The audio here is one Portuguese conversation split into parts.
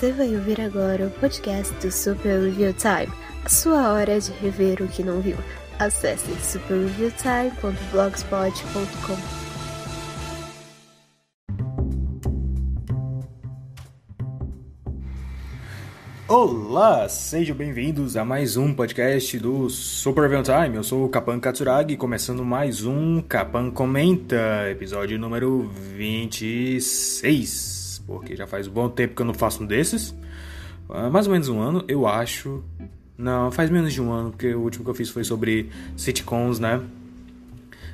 Você vai ouvir agora o podcast do Super Review Time, a sua hora de rever o que não viu. Acesse superreviewtime.blogspot.com. Olá, sejam bem-vindos a mais um podcast do Super Review Time. Eu sou o Kapan Katsuragi, começando mais um Kapan Comenta, episódio número 26 porque já faz um bom tempo que eu não faço um desses. Uh, mais ou menos um ano, eu acho. Não, faz menos de um ano, porque o último que eu fiz foi sobre sitcoms, né?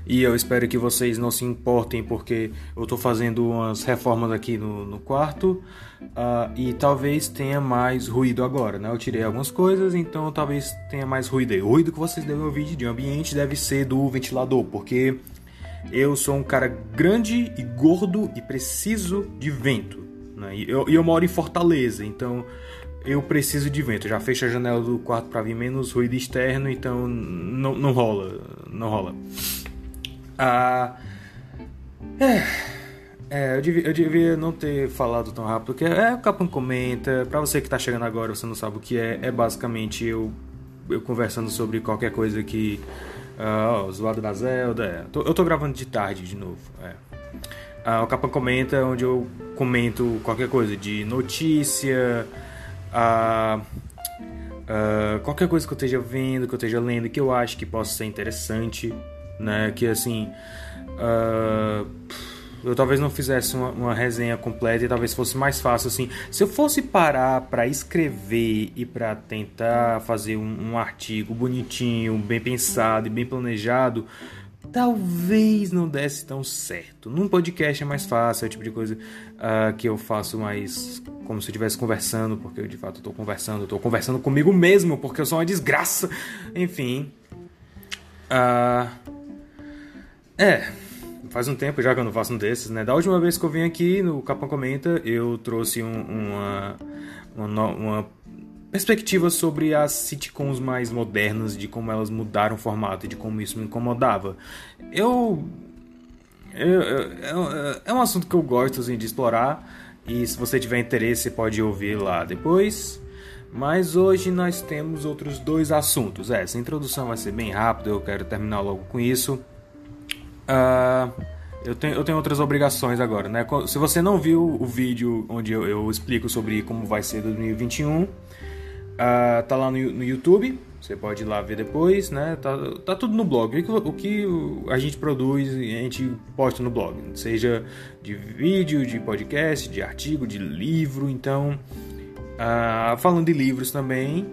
E eu espero que vocês não se importem, porque eu estou fazendo umas reformas aqui no, no quarto uh, e talvez tenha mais ruído agora, né? Eu tirei algumas coisas, então talvez tenha mais ruído aí. O ruído que vocês devem ouvir de ambiente deve ser do ventilador, porque eu sou um cara grande e gordo e preciso de vento. Né? E eu, eu moro em Fortaleza, então eu preciso de vento. Eu já fecho a janela do quarto para vir menos ruído externo, então não, não rola. Não rola. Ah, é, é eu, devia, eu devia não ter falado tão rápido, porque é o Capão Comenta. Para você que tá chegando agora, você não sabe o que é. É basicamente eu, eu conversando sobre qualquer coisa que. Uh, oh, zoado da Zelda. É. Tô, eu tô gravando de tarde de novo. É. Uh, o Capão Comenta, onde eu comento qualquer coisa de notícia, uh, uh, qualquer coisa que eu esteja vendo, que eu esteja lendo, que eu acho que possa ser interessante, né? Que assim. Uh, eu talvez não fizesse uma, uma, resenha completa e talvez fosse mais fácil assim. Se eu fosse parar para escrever e para tentar fazer um, um, artigo bonitinho, bem pensado e bem planejado, talvez não desse tão certo. Num podcast é mais fácil, é o tipo de coisa uh, que eu faço mais como se eu estivesse conversando, porque eu de fato estou conversando, estou conversando comigo mesmo, porque eu sou uma desgraça. Enfim. Uh, é. Faz um tempo já que eu não faço um desses, né? Da última vez que eu vim aqui no Capão Comenta, eu trouxe um, uma, uma, uma perspectiva sobre as sitcoms mais modernas, de como elas mudaram o formato e de como isso me incomodava. Eu. eu, eu é um assunto que eu gosto assim, de explorar, e se você tiver interesse, pode ouvir lá depois. Mas hoje nós temos outros dois assuntos. É, essa introdução vai ser bem rápida, eu quero terminar logo com isso. Uh, eu, tenho, eu tenho outras obrigações agora, né? Se você não viu o vídeo onde eu, eu explico sobre como vai ser 2021, Uh, tá lá no, no, YouTube, você pode ir lá ver depois, né? Tá, tá tudo no blog. O que, o que a gente produz a gente posta no blog, seja de vídeo, de podcast, de artigo, de livro. Então, uh, falando de livros também,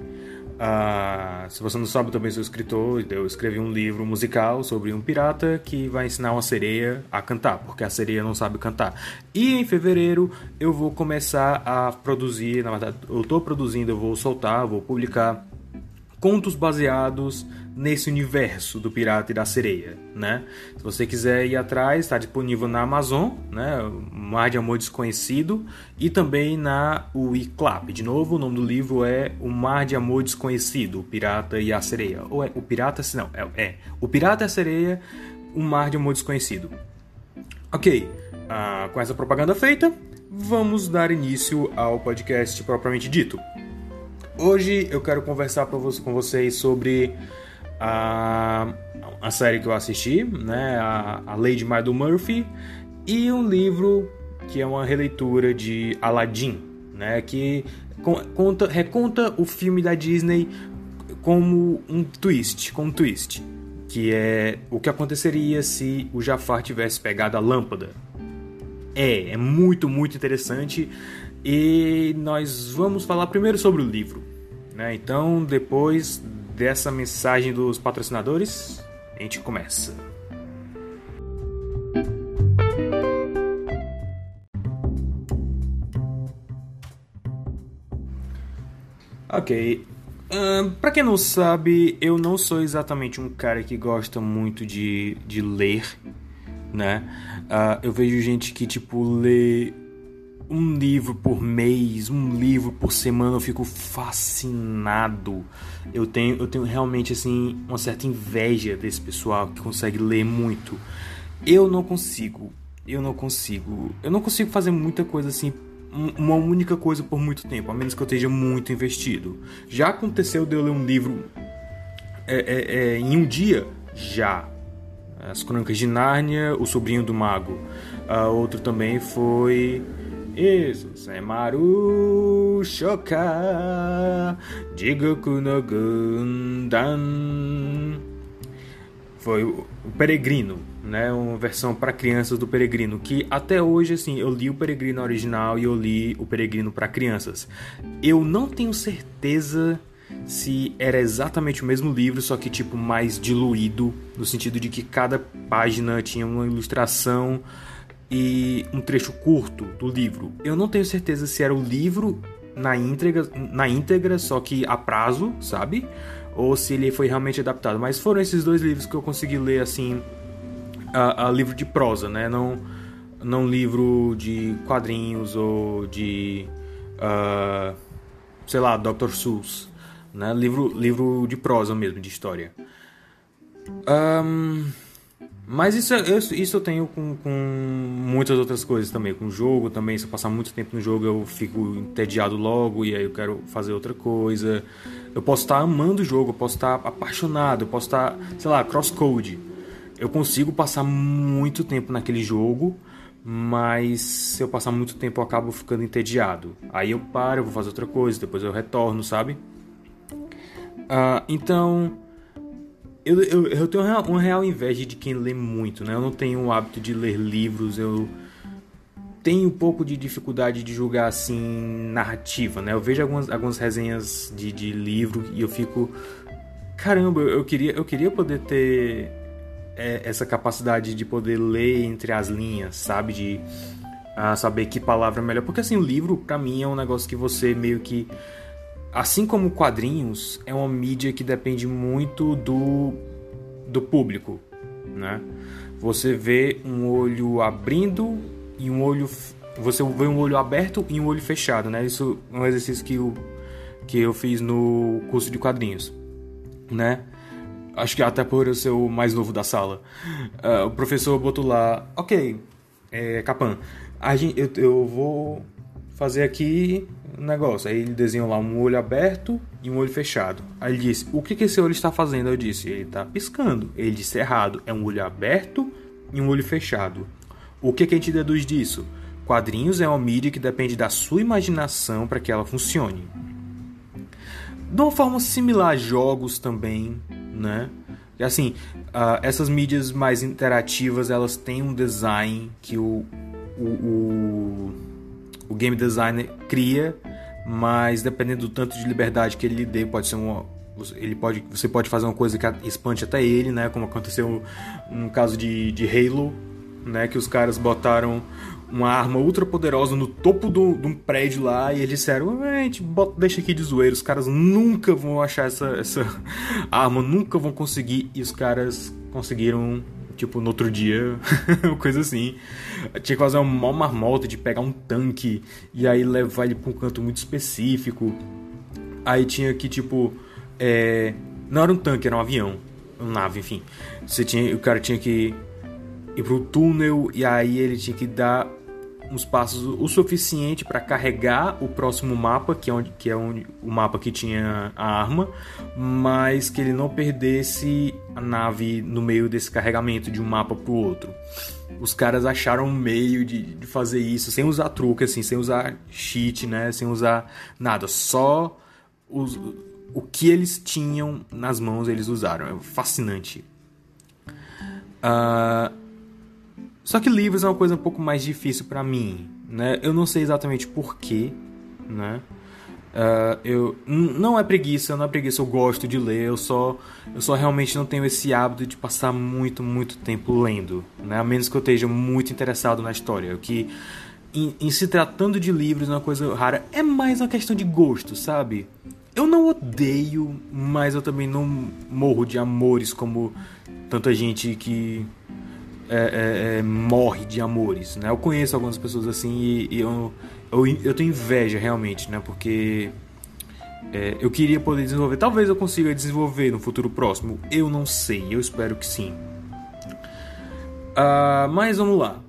ah, se você não sabe, também sou escritor. Eu escrevi um livro musical sobre um pirata que vai ensinar uma sereia a cantar, porque a sereia não sabe cantar. E em fevereiro eu vou começar a produzir, na verdade, eu estou produzindo, eu vou soltar, vou publicar contos baseados nesse universo do pirata e da sereia, né? Se você quiser ir atrás, está disponível na Amazon, né? Mar de Amor Desconhecido e também na Wiclap. De novo, o nome do livro é O Mar de Amor Desconhecido, o Pirata e a Sereia. Ou é o Pirata, não, é, é o Pirata e a Sereia, O Mar de Amor Desconhecido. Ok, ah, com essa propaganda feita, vamos dar início ao podcast propriamente dito. Hoje eu quero conversar com vocês sobre a, a série que eu assisti, né, a, a Lady Mado Murphy, e um livro que é uma releitura de Aladdin, né, que conta, reconta o filme da Disney como um twist, com um twist, que é o que aconteceria se o Jafar tivesse pegado a lâmpada. É, é muito, muito interessante e nós vamos falar primeiro sobre o livro. Né? Então, depois dessa mensagem dos patrocinadores, a gente começa. Ok. Uh, para quem não sabe, eu não sou exatamente um cara que gosta muito de, de ler, né? Uh, eu vejo gente que, tipo, lê um livro por mês, um livro por semana, eu fico fascinado. Eu tenho, eu tenho realmente assim uma certa inveja desse pessoal que consegue ler muito. Eu não consigo. Eu não consigo. Eu não consigo fazer muita coisa assim uma única coisa por muito tempo, a menos que eu esteja muito investido. Já aconteceu de eu ler um livro é, é, é, em um dia? Já. As Crônicas de Nárnia, O Sobrinho do Mago. A outro também foi. Isso, Semaru Shoka Jigoku no Gundam. Foi o Peregrino, né? Uma versão para crianças do Peregrino. Que até hoje, assim, eu li o Peregrino original e eu li o Peregrino para crianças. Eu não tenho certeza se era exatamente o mesmo livro, só que tipo mais diluído, no sentido de que cada página tinha uma ilustração e um trecho curto do livro. Eu não tenho certeza se era o livro na íntegra, na íntegra, só que a prazo, sabe? Ou se ele foi realmente adaptado. Mas foram esses dois livros que eu consegui ler assim, a, a livro de prosa, né? Não, não livro de quadrinhos ou de, uh, sei lá, Dr. Seuss né? Livro, livro de prosa mesmo, de história. Um, mas isso, isso, isso eu tenho com, com muitas outras coisas também. Com jogo também, se eu passar muito tempo no jogo eu fico entediado logo e aí eu quero fazer outra coisa. Eu posso estar amando o jogo, eu posso estar apaixonado, eu posso estar, sei lá, crosscode. Eu consigo passar muito tempo naquele jogo, mas se eu passar muito tempo eu acabo ficando entediado. Aí eu paro, eu vou fazer outra coisa, depois eu retorno, sabe? Uh, então, eu, eu, eu tenho uma real inveja de quem lê muito, né? Eu não tenho o hábito de ler livros, eu tenho um pouco de dificuldade de julgar assim narrativa, né? Eu vejo algumas, algumas resenhas de, de livro e eu fico caramba, eu queria eu queria poder ter é, essa capacidade de poder ler entre as linhas, sabe, de uh, saber que palavra é melhor, porque assim o livro para mim é um negócio que você meio que assim como quadrinhos, é uma mídia que depende muito do, do público, né? Você vê um olho abrindo e um olho você vê um olho aberto e um olho fechado, né? Isso é um exercício que eu, que eu fiz no curso de quadrinhos, né? Acho que até por eu ser o mais novo da sala. Uh, o professor botou lá, ok, é, Capan, a gente, eu, eu vou fazer aqui um negócio. Aí ele desenhou lá um olho aberto e um olho fechado. Aí ele disse: O que, que esse olho está fazendo? Eu disse: Ele está piscando. Ele disse: Errado. É um olho aberto e um olho fechado. O que, que a gente deduz disso? Quadrinhos é uma mídia que depende da sua imaginação para que ela funcione. De uma forma similar a jogos também, né? Assim, uh, essas mídias mais interativas elas têm um design que o, o, o o game designer cria, mas dependendo do tanto de liberdade que ele lhe dê, pode ser uma ele pode, você pode fazer uma coisa que espante até ele, né? Como aconteceu no caso de, de Halo, né? Que os caras botaram uma arma ultra poderosa no topo de um prédio lá e eles disseram: gente bota, deixa aqui de zoeiro, os caras nunca vão achar essa, essa arma, nunca vão conseguir. E os caras conseguiram Tipo, no outro dia, coisa assim. Tinha que fazer uma marmota de pegar um tanque e aí levar ele pra um canto muito específico. Aí tinha que, tipo. É... Não era um tanque, era um avião. Uma nave, enfim. Você tinha, o cara tinha que ir pro túnel e aí ele tinha que dar uns passos o suficiente para carregar o próximo mapa, que é, onde, que é onde, o mapa que tinha a arma, mas que ele não perdesse a nave no meio desse carregamento de um mapa para o outro. Os caras acharam um meio de, de, fazer isso sem usar truque, assim, sem usar cheat, né? Sem usar nada, só os, o que eles tinham nas mãos eles usaram. É fascinante. Uh, só que livros é uma coisa um pouco mais difícil para mim, né? Eu não sei exatamente porquê, né? Uh, eu não é preguiça, não é preguiça, eu gosto de ler, eu só eu só realmente não tenho esse hábito de passar muito, muito tempo lendo, né? A menos que eu esteja muito interessado na história, o que em, em se tratando de livros é uma coisa rara, é mais uma questão de gosto, sabe? Eu não odeio, mas eu também não morro de amores como tanta gente que é, é, é, morre de amores, né? Eu conheço algumas pessoas assim e, e eu, eu, eu tenho inveja realmente, né? Porque é, eu queria poder desenvolver. Talvez eu consiga desenvolver no futuro próximo. Eu não sei. Eu espero que sim. Uh, mas vamos lá.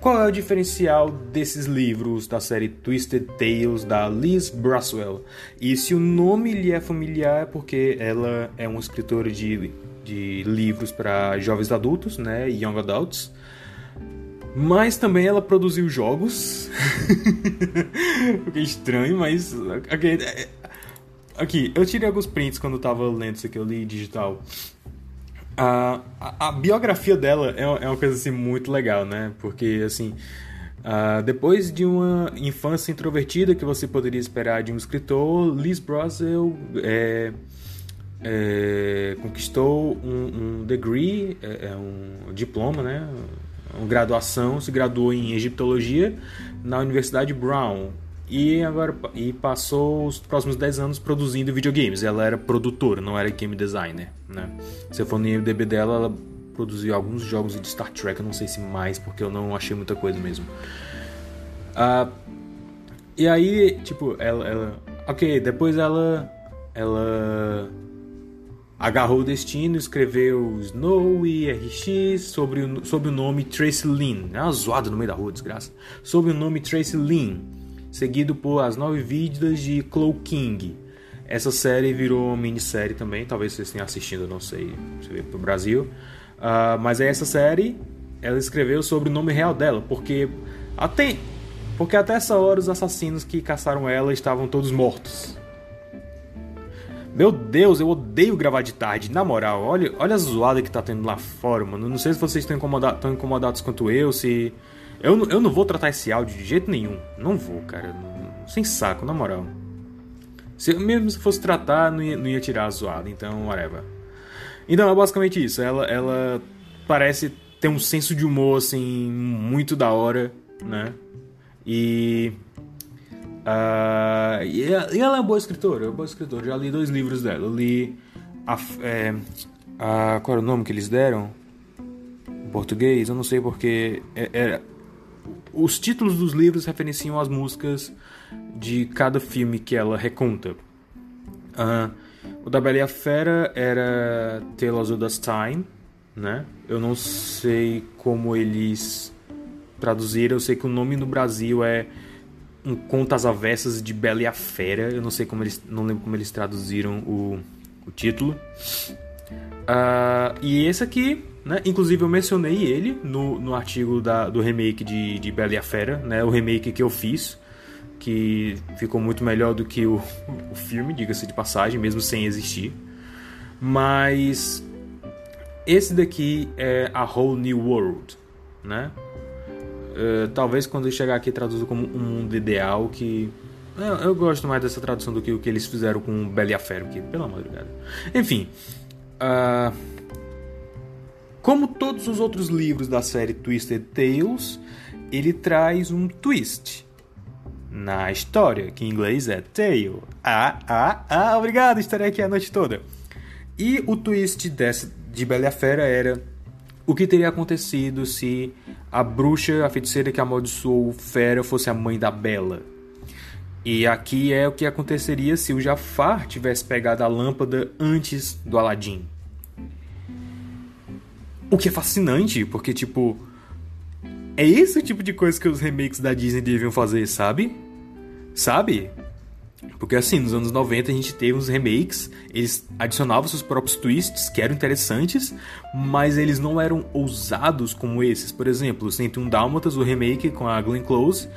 Qual é o diferencial desses livros da série Twisted Tales da Liz Braswell? E se o nome lhe é familiar é porque ela é uma escritora de, de livros para jovens adultos, né, young adults. Mas também ela produziu jogos. Fiquei estranho, mas. Aqui, aqui, eu tirei alguns prints quando eu tava lendo isso aqui, eu li digital. A, a, a biografia dela é, é uma coisa assim muito legal, né? Porque assim. Uh, depois de uma infância introvertida que você poderia esperar de um escritor, Liz Brosel é, é, conquistou um, um degree, é, é um diploma, né? uma graduação, se graduou em egiptologia na Universidade Brown e agora e passou os próximos 10 anos produzindo videogames. Ela era produtora, não era game designer, né? Se eu for no IMDb dela, ela produziu alguns jogos de Star Trek, eu não sei se mais, porque eu não achei muita coisa mesmo. Uh, e aí, tipo, ela, ela, ok, depois ela, ela agarrou o destino, escreveu Snow e RX sobre o, sobre o nome Tracy Lynn. É uma zoada no meio da rua, desgraça. Sob o nome Tracy Lynn, seguido por As Nove Vidas de Chloe King. Essa série virou uma minissérie também, talvez vocês tenham assistido, não sei, se veio pro Brasil. Uh, mas é essa série, ela escreveu sobre o nome real dela, porque até, porque até essa hora os assassinos que caçaram ela estavam todos mortos. Meu Deus, eu odeio gravar de tarde, na moral. Olha, olha a zoada que tá tendo lá fora, mano. Não sei se vocês estão incomodados, tão incomodados quanto eu, se. Eu, eu não vou tratar esse áudio de jeito nenhum. Não vou, cara. Sem saco, na moral. Se, mesmo se fosse tratar, não ia, não ia tirar a zoada, então, whatever. Então, é basicamente isso. Ela, ela parece ter um senso de humor, assim, muito da hora, né? E Uh, e, ela é uma boa escritora, é uma boa escritora. Já li dois livros dela. Eu li. A, é, a, qual era o nome que eles deram? Em português? Eu não sei porque. É, é, os títulos dos livros referenciam as músicas de cada filme que ela reconta. Uh, o da Bela e a Fera era Tales of the Time, né? Eu não sei como eles traduziram. Eu sei que o nome no Brasil é um Contas Avessas de Bela e a Fera. Eu não sei como eles. Não lembro como eles traduziram o, o título. Uh, e esse aqui, né? Inclusive eu mencionei ele no, no artigo da, do remake de, de Bela e a Fera, né? O remake que eu fiz. Que ficou muito melhor do que o, o filme, diga-se de passagem, mesmo sem existir. Mas esse daqui é A Whole New World, né? Uh, talvez quando chegar aqui traduzo como um mundo ideal que eu, eu, gosto mais dessa tradução do que o que eles fizeram com Bela e que de Deus. Enfim, uh, como todos os outros livros da série Twisted Tales, ele traz um twist na história, que em inglês é tale. Ah, ah, ah, obrigado, estarei aqui a noite toda. E o twist dessa, de Bela e a Fera era o que teria acontecido se a bruxa, a feiticeira que amaldiçoou Fera fosse a mãe da Bela? E aqui é o que aconteceria se o Jafar tivesse pegado a lâmpada antes do Aladim. O que é fascinante, porque tipo é esse o tipo de coisa que os remakes da Disney deviam fazer, sabe? Sabe? Porque assim, nos anos 90 a gente teve uns remakes, eles adicionavam seus próprios twists que eram interessantes, mas eles não eram ousados como esses. Por exemplo, 101 Dálmatas, o remake com a Glenn Close,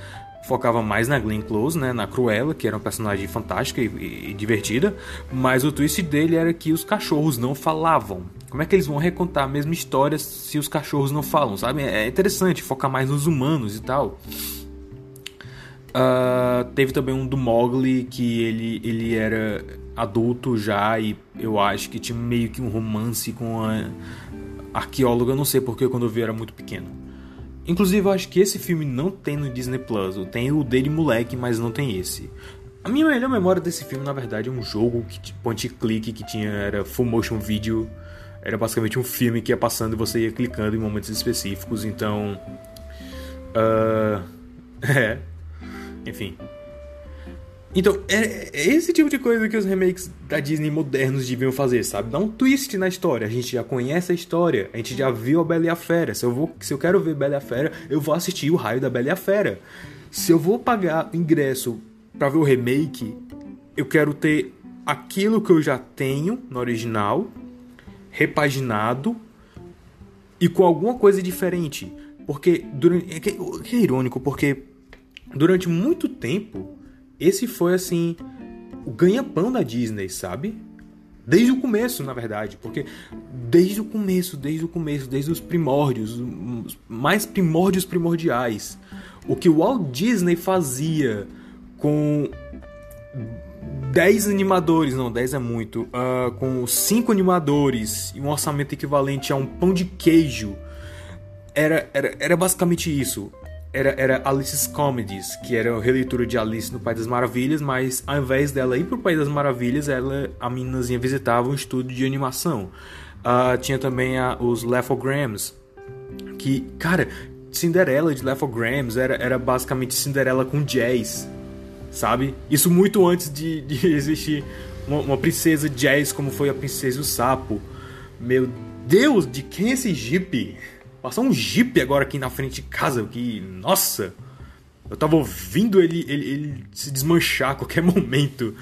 focava mais na Glenn Close, né, na Cruella, que era uma personagem fantástica e, e, divertida, mas o twist dele era que os cachorros não falavam. Como é que eles vão recontar a mesma história se os cachorros não falam, sabe? É interessante focar mais nos humanos e tal. Uh, teve também um do Mogli que ele, ele era adulto já e eu acho que tinha meio que um romance com a arqueóloga, não sei porque quando eu vi era muito pequeno. Inclusive eu acho que esse filme não tem no Disney Plus, tem o dele moleque, mas não tem esse. A minha melhor memória desse filme, na verdade, é um jogo que point click que tinha era full motion video. Era basicamente um filme que ia passando e você ia clicando em momentos específicos, então uh, é, enfim. Então, é, é, esse tipo de coisa que os remakes da Disney modernos deviam fazer, sabe? Dar um twist na história. A gente já conhece a história, a gente já viu a Bela e a Fera. Se eu, vou, se eu quero ver Bela e a Fera, eu vou assistir o raio da Bela e a Fera. Se eu vou pagar ingresso para ver o remake, eu quero ter aquilo que eu já tenho no original, repaginado e com alguma coisa diferente. Porque durante. É que, que é irônico, porque durante muito tempo esse foi assim o ganha-pão da Disney, sabe? Desde o começo, na verdade, porque desde o começo, desde o começo, desde os primórdios, os mais primórdios primordiais, o que o Walt Disney fazia com 10 animadores, não, 10 é muito, uh, com 5 animadores e um orçamento equivalente a um pão de queijo, era, era, era basicamente isso era, era Alice's Comedies, que era a releitura de Alice no País das Maravilhas, mas ao invés dela ir pro País das Maravilhas, ela, a meninazinha visitava um estúdio de animação. Uh, tinha também a, os Lefograms, que, cara, Cinderela de Lefograms era, era basicamente Cinderela com jazz, sabe? Isso muito antes de, de existir uma, uma princesa jazz como foi a Princesa e o Sapo. Meu Deus, de quem é esse Jeep? Passou um Jeep agora aqui na frente de casa, que. Nossa! Eu tava ouvindo ele, ele, ele se desmanchar a qualquer momento.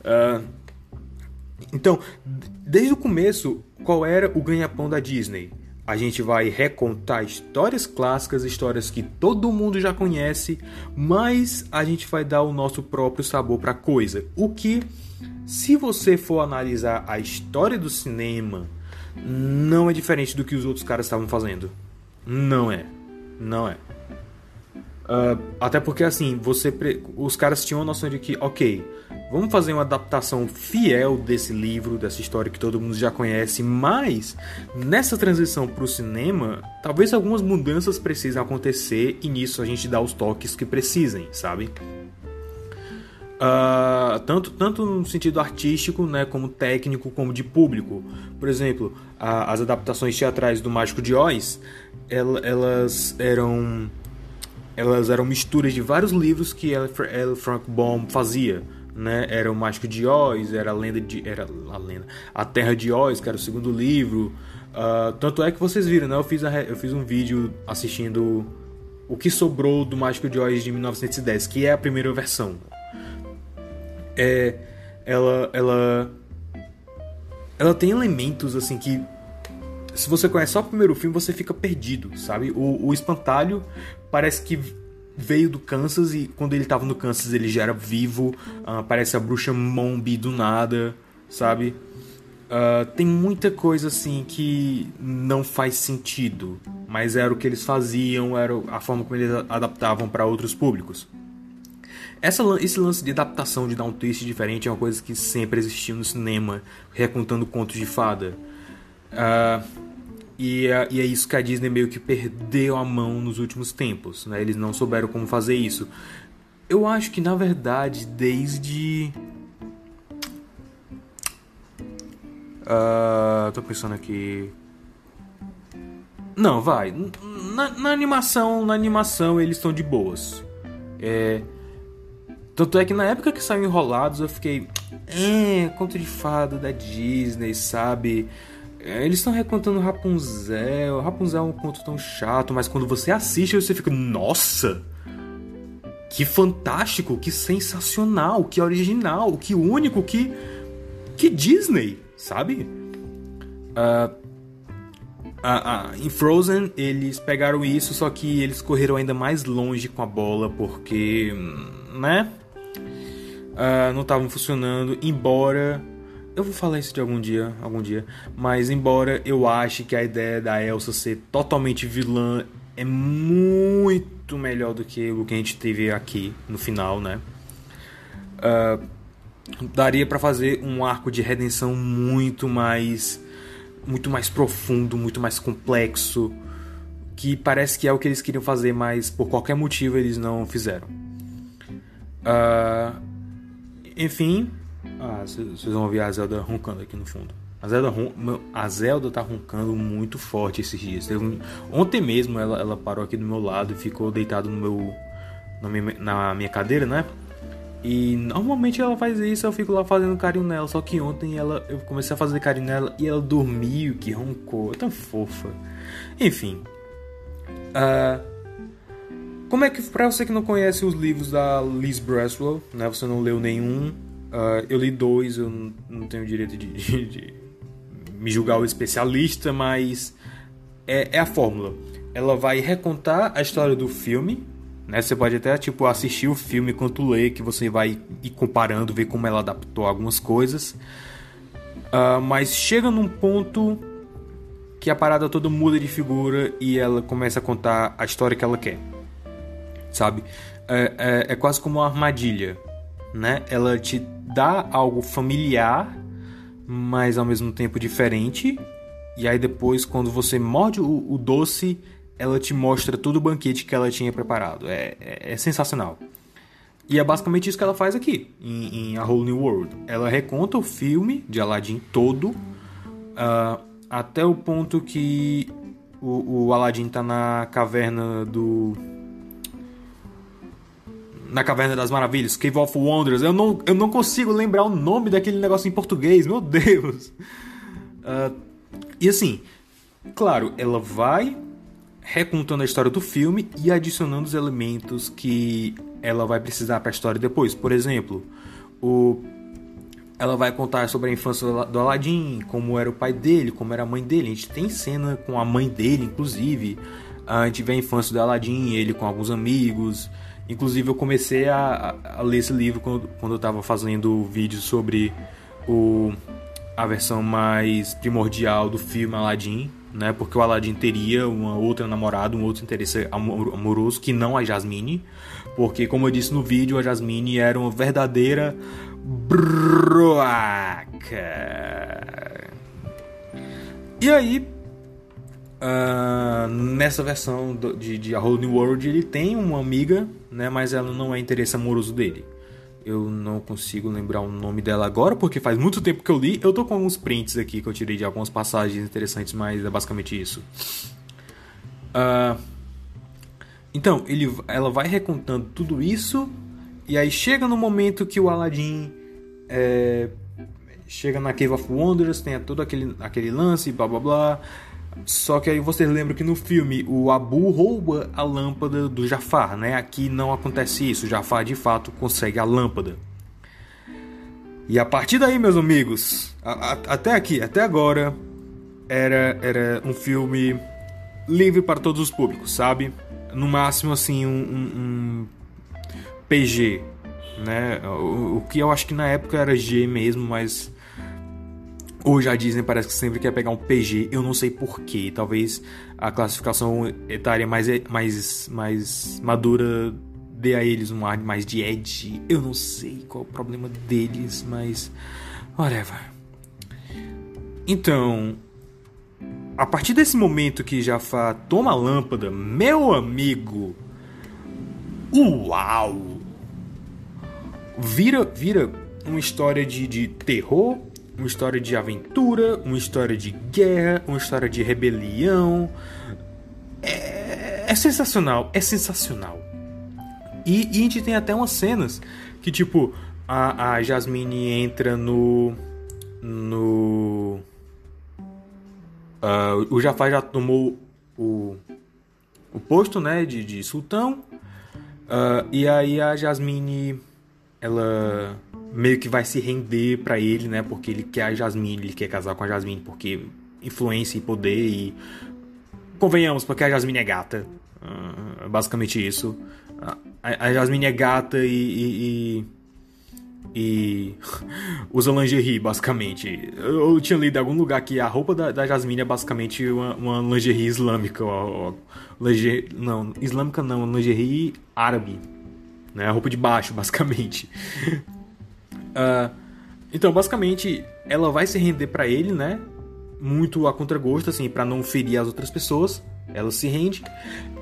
Uh, então, desde o começo, qual era o ganha-pão da Disney? A gente vai recontar histórias clássicas, histórias que todo mundo já conhece, mas a gente vai dar o nosso próprio sabor para coisa. O que, se você for analisar a história do cinema, não é diferente do que os outros caras estavam fazendo. Não é. Não é. Uh, até porque assim, você os caras tinham a noção de que, ok, vamos fazer uma adaptação fiel desse livro, dessa história que todo mundo já conhece, mas nessa transição para o cinema, talvez algumas mudanças precisem acontecer e nisso a gente dá os toques que precisem, sabe? Uh, tanto, tanto no sentido artístico, né, como técnico, como de público. Por exemplo, a, as adaptações teatrais do Mágico de Oz, elas eram elas eram misturas de vários livros que L. Frank Baum fazia. Né? Era o Mágico de Oz, era a lenda de era a lenda, a Terra de Oz, que era o segundo livro. Uh, tanto é que vocês viram, né? Eu fiz, a, eu fiz um vídeo assistindo o que sobrou do Mágico de Oz de 1910, que é a primeira versão é, ela, ela, ela tem elementos assim que se você conhece só o primeiro filme você fica perdido, sabe? O, o espantalho parece que veio do Kansas e quando ele tava no Kansas ele já era vivo. Uh, parece a bruxa Mombi do nada, sabe? Uh, tem muita coisa assim que não faz sentido, mas era o que eles faziam, era a forma como eles adaptavam para outros públicos. Essa, esse lance de adaptação, de dar um twist diferente, é uma coisa que sempre existiu no cinema, recontando contos de fada. Uh, e, uh, e, é isso que a Disney meio que perdeu a mão nos últimos tempos. Né? Eles não souberam como fazer isso. Eu acho que, na verdade, desde. Uh, tô pensando aqui. Não, vai. Na, na animação, na animação eles estão de boas. É, tanto é que na época que saiu Enrolados eu fiquei. É, conto de fada da Disney, sabe? É, eles estão recontando Rapunzel. Rapunzel é um conto tão chato, mas quando você assiste você fica. Nossa! Que fantástico, que sensacional, que original, que único, que. Que Disney, sabe? Uh, em Frozen eles pegaram isso, só que eles correram ainda mais longe com a bola, porque. né? Uh, não estavam funcionando, embora eu vou falar isso de algum dia, algum dia, mas embora eu ache que a ideia da Elsa ser totalmente vilã é muito melhor do que o que a gente teve aqui no final, né? Uh, daria para fazer um arco de redenção muito mais muito mais profundo, muito mais complexo, que parece que é o que eles queriam fazer, mas por qualquer motivo eles não fizeram. Uh, enfim, ah, vocês vão ouvir a Zelda roncando aqui no fundo. A Zelda, a Zelda tá roncando muito forte esses dias. Um... Ontem mesmo ela, ela parou aqui do meu lado e ficou deitado no meu na minha, na minha cadeira, né? E normalmente ela faz isso, eu fico lá fazendo carinho nela. Só que ontem ela, eu comecei a fazer carinho nela e ela dormiu, que roncou, tão fofa. Enfim. Uh, como é que, pra você que não conhece os livros da Liz Braswell, né? Você não leu nenhum. Uh, eu li dois, eu não tenho direito de, de, de me julgar o especialista, mas é, é a fórmula. Ela vai recontar a história do filme, né? Você pode até tipo assistir o filme enquanto lê, que você vai ir comparando, ver como ela adaptou algumas coisas. Uh, mas chega num ponto que a parada toda muda de figura e ela começa a contar a história que ela quer, sabe? É, é, é quase como uma armadilha, né? Ela te dá algo familiar, mas ao mesmo tempo diferente. E aí depois, quando você morde o, o doce, ela te mostra todo o banquete que ela tinha preparado. É, é, é sensacional. E é basicamente isso que ela faz aqui, em, em A Whole New World. Ela reconta o filme de Aladdin todo, uh, até o ponto que o, o Aladdin tá na caverna do. Na Caverna das Maravilhas, Cave of Wonders. Eu não, eu não consigo lembrar o nome daquele negócio em português, meu Deus! Uh, e assim, claro, ela vai recontando a história do filme e adicionando os elementos que ela vai precisar para a história depois. Por exemplo, o ela vai contar sobre a infância do Aladdin, como era o pai dele, como era a mãe dele. A gente tem cena com a mãe dele, inclusive. A gente vê a infância do Aladdin, ele com alguns amigos. Inclusive, eu comecei a, a ler esse livro quando, quando eu estava fazendo vídeo sobre o, a versão mais primordial do filme Aladdin, né? Porque o Aladdin teria uma outra namorada, um outro interesse amoroso que não a Jasmine, porque como eu disse no vídeo, a Jasmine era uma verdadeira broaca. E aí, uh, nessa versão de, de A Whole New World, ele tem uma amiga, né? Mas ela não é interesse amoroso dele. Eu não consigo lembrar o nome dela agora, porque faz muito tempo que eu li. Eu tô com alguns prints aqui que eu tirei de algumas passagens interessantes, mas é basicamente isso. Uh, então, ele, ela vai recontando tudo isso, e aí chega no momento que o Aladdin é, chega na Cave of Wonders, tem todo aquele, aquele lance, blá blá blá. Só que aí vocês lembram que no filme o Abu rouba a lâmpada do Jafar, né? Aqui não acontece isso, o Jafar de fato consegue a lâmpada. E a partir daí, meus amigos, a, a, até aqui, até agora, era, era um filme livre para todos os públicos, sabe? No máximo, assim, um, um, um PG, né? O, o, que eu acho que na época era G mesmo, mas Hoje a Disney parece que sempre quer pegar um PG, eu não sei porquê. Talvez a classificação etária mais, mais, mais madura dê a eles um ar mais de edge. Eu não sei qual é o problema deles, mas. Whatever. Então. A partir desse momento que Jafar toma a lâmpada, meu amigo. Uau! Vira, vira uma história de, de terror uma história de aventura, uma história de guerra, uma história de rebelião. É, é sensacional, é sensacional. E, e, a gente tem até umas cenas que, tipo, a, a Jasmine entra no. No. Uh, o Jafar já tomou o, o posto, né, de, de sultão. Uh, e aí a Jasmine. Ela meio que vai se render para ele, né? Porque ele quer a Jasmine, ele quer casar com a Jasmine porque influência e poder e convenhamos, porque a Jasmine é gata. Uh, basicamente isso. A, Jasmine é gata e, e, e, e usa lingerie, basicamente. Eu, eu, tinha lido em algum lugar que a roupa da, da Jasmine é basicamente uma, uma lingerie islâmica. Lingerie, não, islâmica não, lingerie árabe. Né? A roupa de baixo, basicamente. Uh, então, basicamente, ela vai se render para ele, né? Muito a contragosto, assim, para não ferir as outras pessoas. Ela se rende.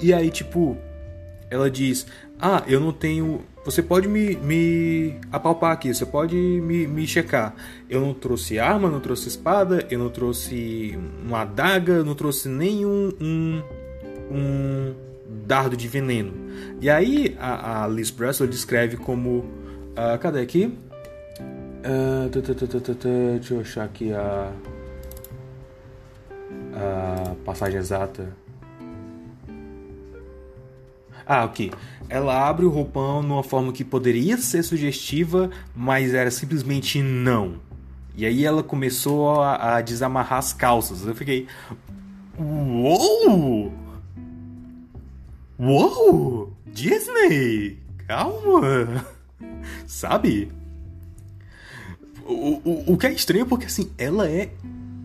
E aí, tipo, ela diz: Ah, eu não tenho. Você pode me, me apalpar aqui, você pode me, me checar. Eu não trouxe arma, não trouxe espada, eu não trouxe uma adaga, não trouxe nenhum um, um dardo de veneno. E aí a, a Liz Bressel descreve como Uh, cadê aqui? Uh, deixa eu achar aqui a, a passagem exata. Ah, ok. Ela abre o roupão numa forma que poderia ser sugestiva, mas era simplesmente não. E aí ela começou a, a desamarrar as calças. Eu fiquei. Uou! Uou! Disney! Calma! Sabe? O, o, o que é estranho é porque assim, ela é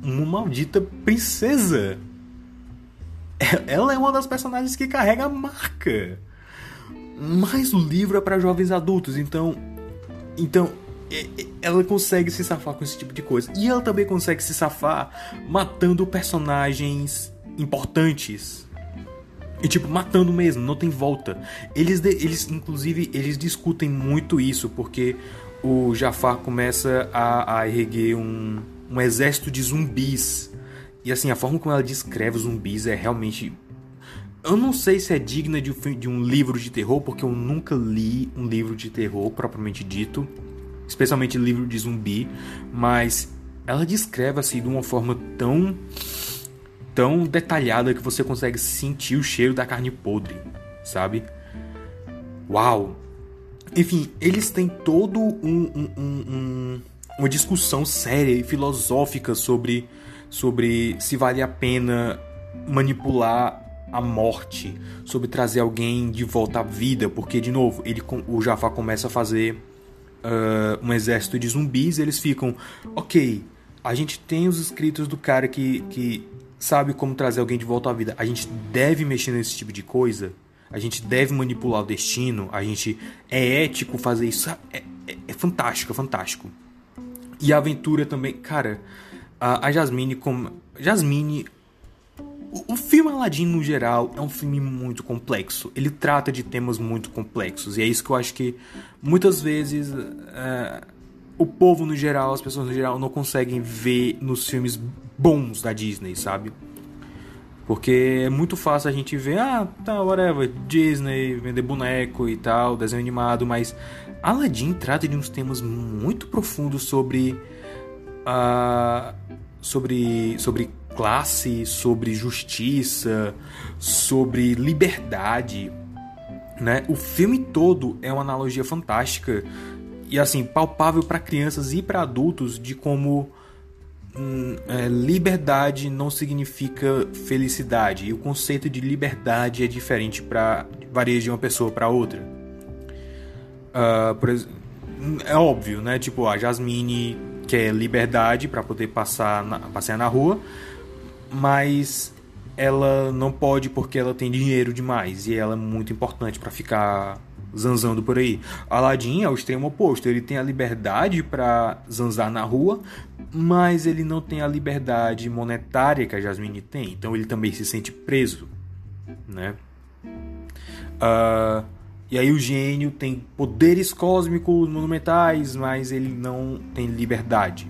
uma maldita princesa. Ela é uma das personagens que carrega a marca. Mas o livro é para jovens adultos, então. Então, ela consegue se safar com esse tipo de coisa. E ela também consegue se safar matando personagens importantes. E tipo, matando mesmo, não tem volta. Eles, eles inclusive, eles discutem muito isso, porque o Jafar começa a, a erguer um, um exército de zumbis. E assim, a forma como ela descreve os zumbis é realmente. Eu não sei se é digna de um, de um livro de terror, porque eu nunca li um livro de terror propriamente dito especialmente livro de zumbi, mas ela descreve assim de uma forma tão tão detalhada que você consegue sentir o cheiro da carne podre, sabe? Uau! Enfim, eles têm todo um, um, um, uma discussão séria e filosófica sobre, sobre se vale a pena manipular a morte, sobre trazer alguém de volta à vida, porque de novo ele o Jafar começa a fazer uh, um exército de zumbis, eles ficam, ok, a gente tem os escritos do cara que, que sabe como trazer alguém de volta à vida. A gente deve mexer nesse tipo de coisa. A gente deve manipular o destino. A gente é ético fazer isso. É, é, é fantástico, é fantástico. E a aventura também, cara. A, a Jasmine como Jasmine o, filme Aladdin, no geral, é um filme muito complexo. Ele trata de temas muito complexos. E é isso que eu acho que muitas vezes é, o povo no geral, as pessoas no geral, não conseguem ver nos filmes bons da Disney, sabe? Porque é muito fácil a gente ver, ah, tá, whatever, Disney, vender boneco e tal, desenho animado, mas Aladdin trata de uns temas muito profundos sobre. Uh, sobre, sobre classe, sobre justiça, sobre liberdade. Né? O filme todo é uma analogia fantástica e assim palpável para crianças e para adultos de como liberdade não significa felicidade e o conceito de liberdade é diferente para varia de uma pessoa para outra. Uh, por, é óbvio, né? Tipo a Jasmine quer liberdade para poder passar na, passear na rua, mas ela não pode porque ela tem dinheiro demais e ela é muito importante para ficar zanzando por aí. Aladdin é o extremo oposto, ele tem a liberdade para zanzar na rua, mas ele não tem a liberdade monetária que a Jasmine tem, então ele também se sente preso, né? Uh, e aí o gênio tem poderes cósmicos monumentais, mas ele não tem liberdade.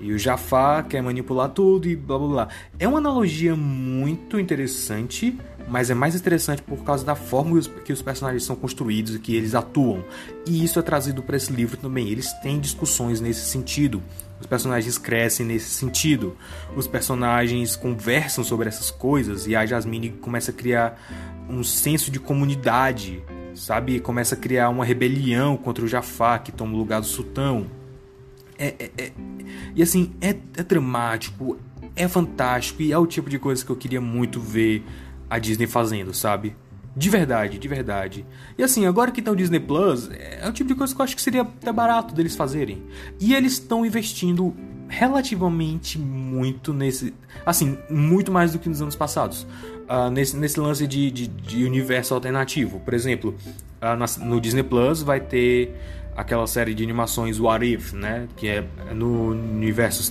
E o Jafar quer manipular tudo e blá blá blá. É uma analogia muito interessante, mas é mais interessante por causa da forma que os personagens são construídos e que eles atuam. E isso é trazido para esse livro também. Eles têm discussões nesse sentido. Os personagens crescem nesse sentido. Os personagens conversam sobre essas coisas e a Jasmine começa a criar um senso de comunidade, sabe? Começa a criar uma rebelião contra o Jafar que toma o lugar do sultão é, é, é, e assim, é, é dramático, é fantástico e é o tipo de coisa que eu queria muito ver a Disney fazendo, sabe? De verdade, de verdade. E assim, agora que tem o Disney Plus, é o tipo de coisa que eu acho que seria até barato deles fazerem. E eles estão investindo relativamente muito nesse. Assim, muito mais do que nos anos passados. Uh, nesse, nesse lance de, de, de, universo alternativo. Por exemplo, uh, na, no Disney Plus vai ter aquela série de animações What If, né? Que é no universo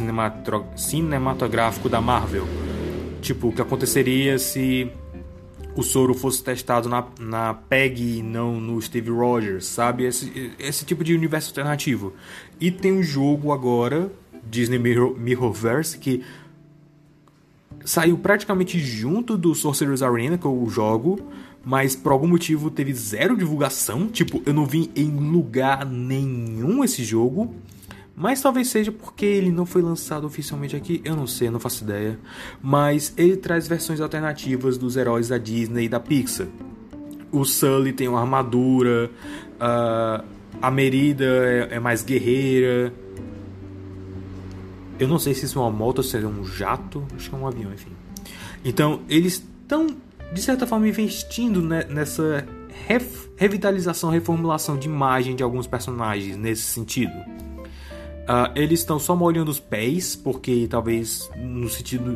cinematográfico da Marvel. Tipo, o que aconteceria se o soro fosse testado na, na PEG e não no Steve Rogers, sabe? Esse, esse tipo de universo alternativo. E tem um jogo agora, Disney Mirror, Mirrorverse, que saiu praticamente junto do Sorcerer's Arena, que eu jogo, mas por algum motivo teve zero divulgação. Tipo, eu não vi em lugar nenhum esse jogo. Mas talvez seja porque ele não foi lançado oficialmente aqui, eu não sei, não faço ideia. Mas ele traz versões alternativas dos heróis da Disney e da Pixar. O Sully tem uma armadura, a Merida é, é, mais guerreira. Eu não sei se isso é uma moto se é um jato, acho que é um avião, enfim. Então, eles estão, de certa forma, investindo nessa revitalização, reformulação de imagem de alguns personagens nesse sentido. Uh, eles estão só molhando os pés, porque talvez no sentido,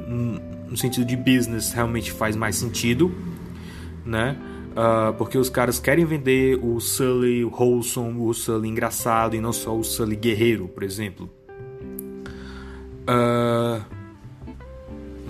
no sentido de business realmente faz mais sentido, né? Uh, porque os caras querem vender o Sully wholesome, o Sully engraçado e não só o Sully guerreiro, por exemplo. Uh,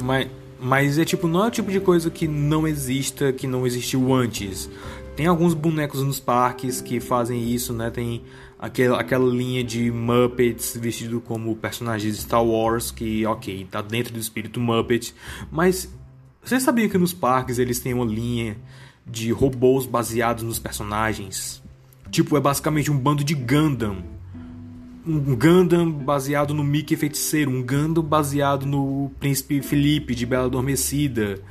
mas, mas é tipo, não é o tipo de coisa que não exista, que não existiu antes. Tem alguns bonecos nos parques que fazem isso, né? Tem aquela, aquela linha de Muppets vestido como personagens de Star Wars, que, ok, tá dentro do espírito Muppet, mas você sabia que nos parques eles têm uma linha de robôs baseados nos personagens? Tipo, é basicamente um bando de Gundam. Um Gundam baseado no Mickey Feiticeiro, um Gundam baseado no Príncipe Felipe de Bela Adormecida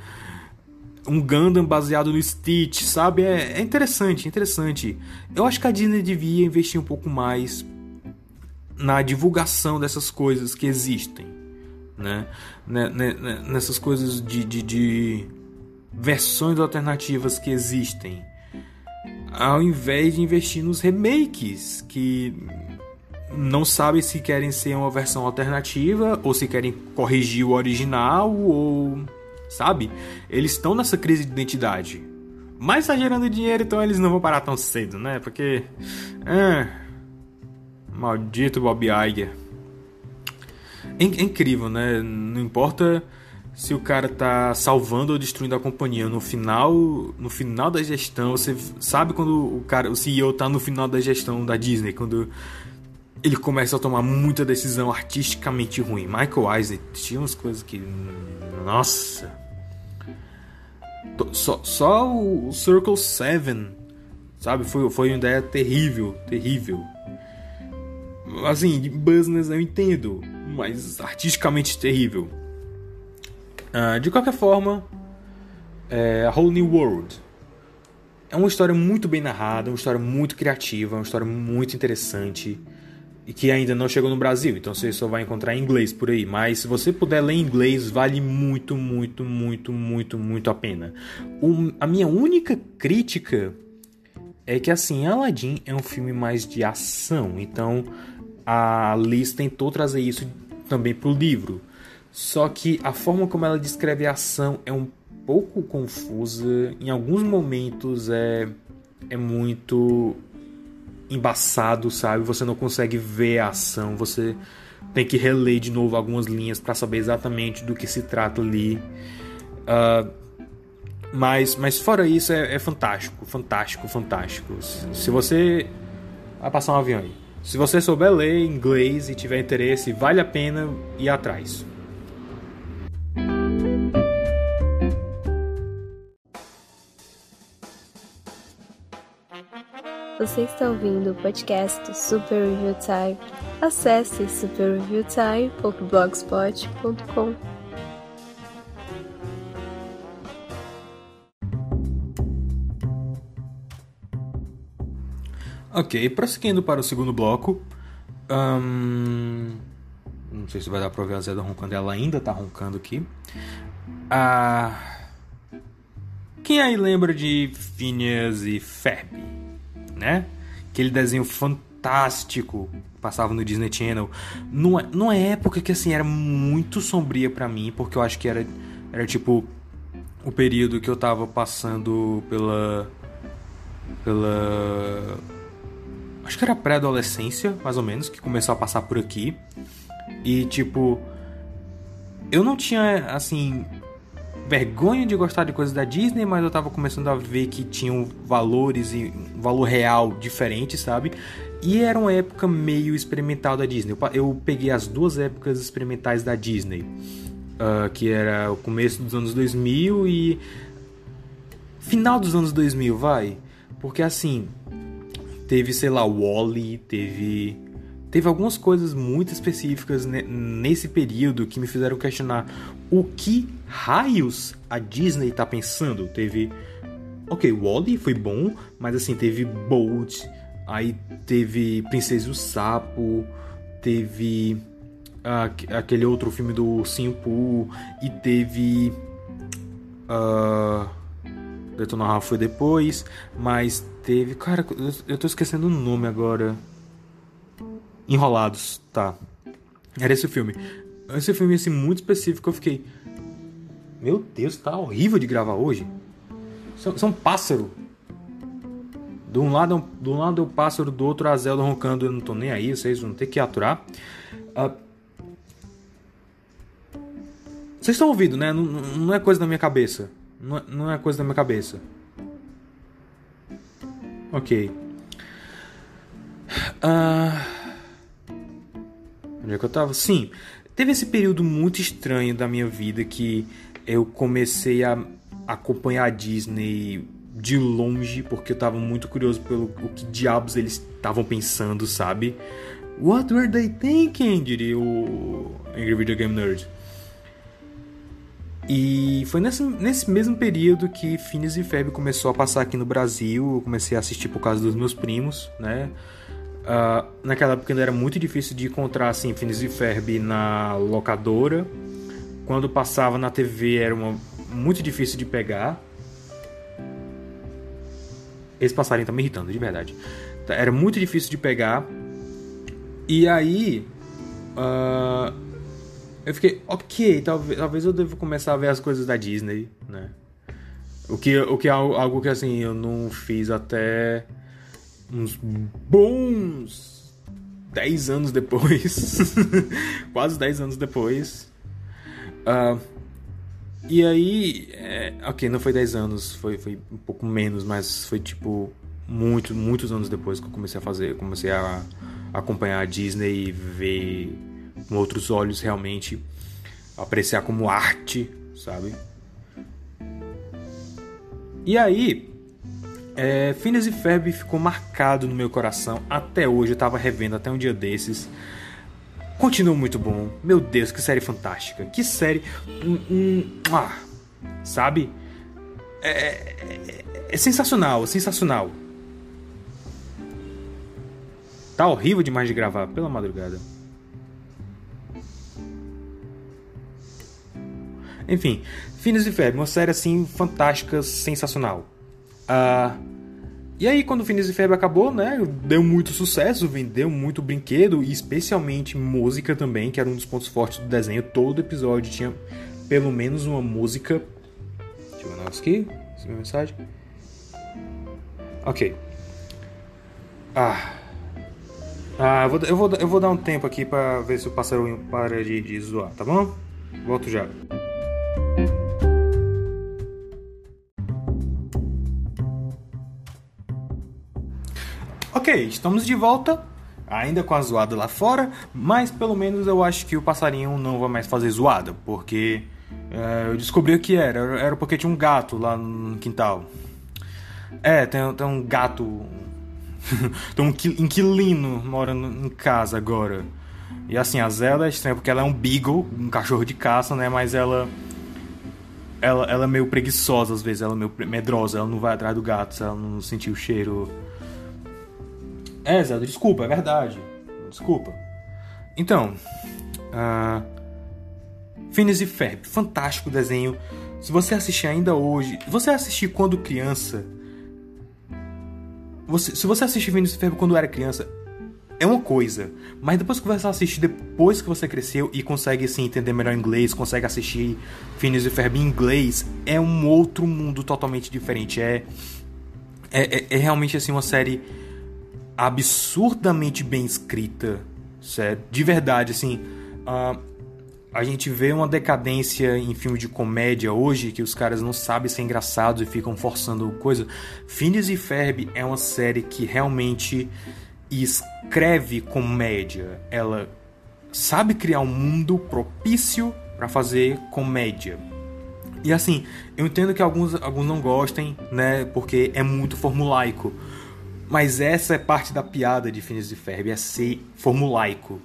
um Gundam baseado no Stitch, sabe? É, é interessante, interessante. Eu acho que a Disney devia investir um pouco mais na divulgação dessas coisas que existem, né? né, né, né nessas coisas de, de, de versões alternativas que existem, ao invés de investir nos remakes que não sabem se querem ser uma versão alternativa ou se querem corrigir o original ou sabe? Eles estão nessa crise de identidade. Mas tá gerando dinheiro, então eles não vão parar tão cedo, né? Porque. É, maldito Bob Iger. É, é incrível, né? Não importa se o cara tá salvando ou destruindo a companhia no final no final da gestão você sabe quando o cara o CEO tá no final da gestão da Disney quando ele começa a tomar muita decisão artisticamente ruim Michael Eisner tinha umas coisas que nossa só, só o Circle 7, sabe? Foi, foi uma ideia terrível, terrível. Assim, business eu entendo, mas artisticamente terrível. Uh, de qualquer forma, é, a Whole New World é uma história muito bem narrada, uma história muito criativa, uma história muito interessante e que ainda não chegou no Brasil, então você só vai encontrar em inglês por aí. Mas se você puder ler em inglês, vale muito, muito, muito, muito, muito a pena. O, a minha única crítica é que assim, Aladdin é um filme mais de ação, então a Liz tentou trazer isso também para o livro. Só que a forma como ela descreve a ação é um pouco confusa, em alguns momentos é, é muito embaçado, sabe? Você não consegue ver a ação, você tem que reler de novo algumas linhas para saber exatamente do que se trata ali. Uh, mas, mas fora isso, é, é, fantástico, fantástico, fantástico. Se, você. Vai passar um avião aí. Se você souber ler inglês e tiver interesse, vale a pena ir atrás. Você está ouvindo o podcast Super Review Time. Acesse superreviewtime.blogspot.com. Ok, prosseguindo para o segundo bloco. Um, não sei se vai dar pra ouvir a Zeda roncando, ela ainda tá roncando aqui. Ah, quem aí lembra de Phineas e Ferb? Né? Aquele desenho fantástico passava no Disney Channel. Numa, numa época que assim era muito sombria para mim, porque eu acho que era, era tipo o período que eu tava passando pela. pela. Acho que era pré-adolescência, mais ou menos, que começou a passar por aqui. E tipo. Eu não tinha, assim, vergonha de gostar de coisas da Disney, mas eu tava começando a ver que tinham valores e um valor real diferente, sabe? E era uma época meio experimental da Disney. Eu peguei as duas épocas experimentais da Disney, uh, que era o começo dos anos 2000 e final dos anos 2000, vai. Porque assim, teve, sei lá, Wally, teve teve algumas coisas muito específicas nesse período que me fizeram questionar o que raios a Disney tá pensando. Teve OK, Wally foi bom, mas assim, teve Bolt, aí teve Princesa e o Sapo, teve uh, aquele outro filme do Simpu e teve uh, Detona foi depois, mas teve. Cara, eu tô esquecendo o nome agora. Enrolados, tá. Era esse o filme. Esse filme, assim, muito específico, eu fiquei. Meu Deus, tá horrível de gravar hoje. São, são pássaro. De um lado, de um lado é o pássaro, do outro a Zelda roncando. Eu não tô nem aí, vocês vão ter que aturar. Uh, vocês estão ouvindo, né? Não, não é coisa da minha cabeça. Não é, não é coisa da minha cabeça. Ok. Uh... Onde é que eu tava? Sim, teve esse período muito estranho da minha vida que eu comecei a acompanhar a Disney de longe porque eu tava muito curioso pelo o que diabos eles estavam pensando, sabe? What were they thinking? diria o Angry Video Game Nerd. E foi nesse, nesse mesmo período que Phineas e Ferb começou a passar aqui no Brasil. Eu comecei a assistir por causa dos meus primos, né? Uh, naquela época ainda era muito difícil de encontrar assim, Phineas e Ferb na locadora. Quando passava na TV era uma, muito difícil de pegar. Esse passarinho tá me irritando, de verdade. Era muito difícil de pegar. E aí. Uh, eu fiquei, ok, talvez, talvez eu deva começar a ver as coisas da Disney, né? O que, o que é algo que assim eu não fiz até uns bons 10 anos depois. Quase 10 anos depois. Uh, e aí, é, ok, não foi 10 anos, foi, foi um pouco menos, mas foi tipo muito, muitos anos depois que eu comecei a fazer, comecei a, a acompanhar a Disney e ver com outros olhos realmente, apreciar como arte, sabe? E aí, é, Phineas e Ferb ficou marcado no meu coração até hoje. Eu tava revendo até um dia desses. Continua muito bom. Meu Deus, que série fantástica. Que série. Hum, hum, ah, sabe? É, é, é, é sensacional, sensacional. Tá horrível demais de gravar pela madrugada. Enfim, Phineas e Ferb, uma série assim fantástica, sensacional. Uh, e aí, quando o Phineas Ferb acabou, né, deu muito sucesso, vendeu muito brinquedo e especialmente música também, que era um dos pontos fortes do desenho. Todo episódio tinha pelo menos uma música. Deixa eu ver aqui, essa minha mensagem. Ok. Ah. Ah, eu vou, eu vou, eu vou dar um tempo aqui para ver se o pássaro para de, de zoar, tá bom? Volto já. Ok, estamos de volta, ainda com a zoada lá fora, mas pelo menos eu acho que o passarinho não vai mais fazer zoada, porque é, eu descobri o que era. Era porque tinha um gato lá no quintal. É, tem, tem um gato. tem um inquilino morando em casa agora. E assim, a Zelda é estranha porque ela é um beagle, um cachorro de caça, né? Mas ela ela, ela é meio preguiçosa às vezes, ela é meio medrosa, ela não vai atrás do gato se ela não sentir o cheiro. É, Zelda, desculpa, é verdade. Desculpa. Então, uh, Phineas e Ferb, fantástico desenho. Se você assistir ainda hoje, você assistir quando criança, você, se você assistir Phineas e Ferb quando era criança, é uma coisa. Mas depois que você assistir depois que você cresceu e consegue assim, entender melhor inglês, consegue assistir Phineas e Ferb em inglês, é um outro mundo totalmente diferente. É, é, é, é realmente assim uma série absurdamente bem escrita, certo? De verdade, assim. Uh, a gente vê uma decadência em filme de comédia hoje, que os caras não sabem ser engraçados e ficam forçando coisa. Phineas e Ferb é uma série que realmente escreve comédia. Ela sabe criar um mundo propício para fazer comédia. E assim, eu entendo que alguns, alguns não gostem, né? Porque é muito formulaico. Mas essa é parte da piada de Phineas e Ferb, é ser formulaico.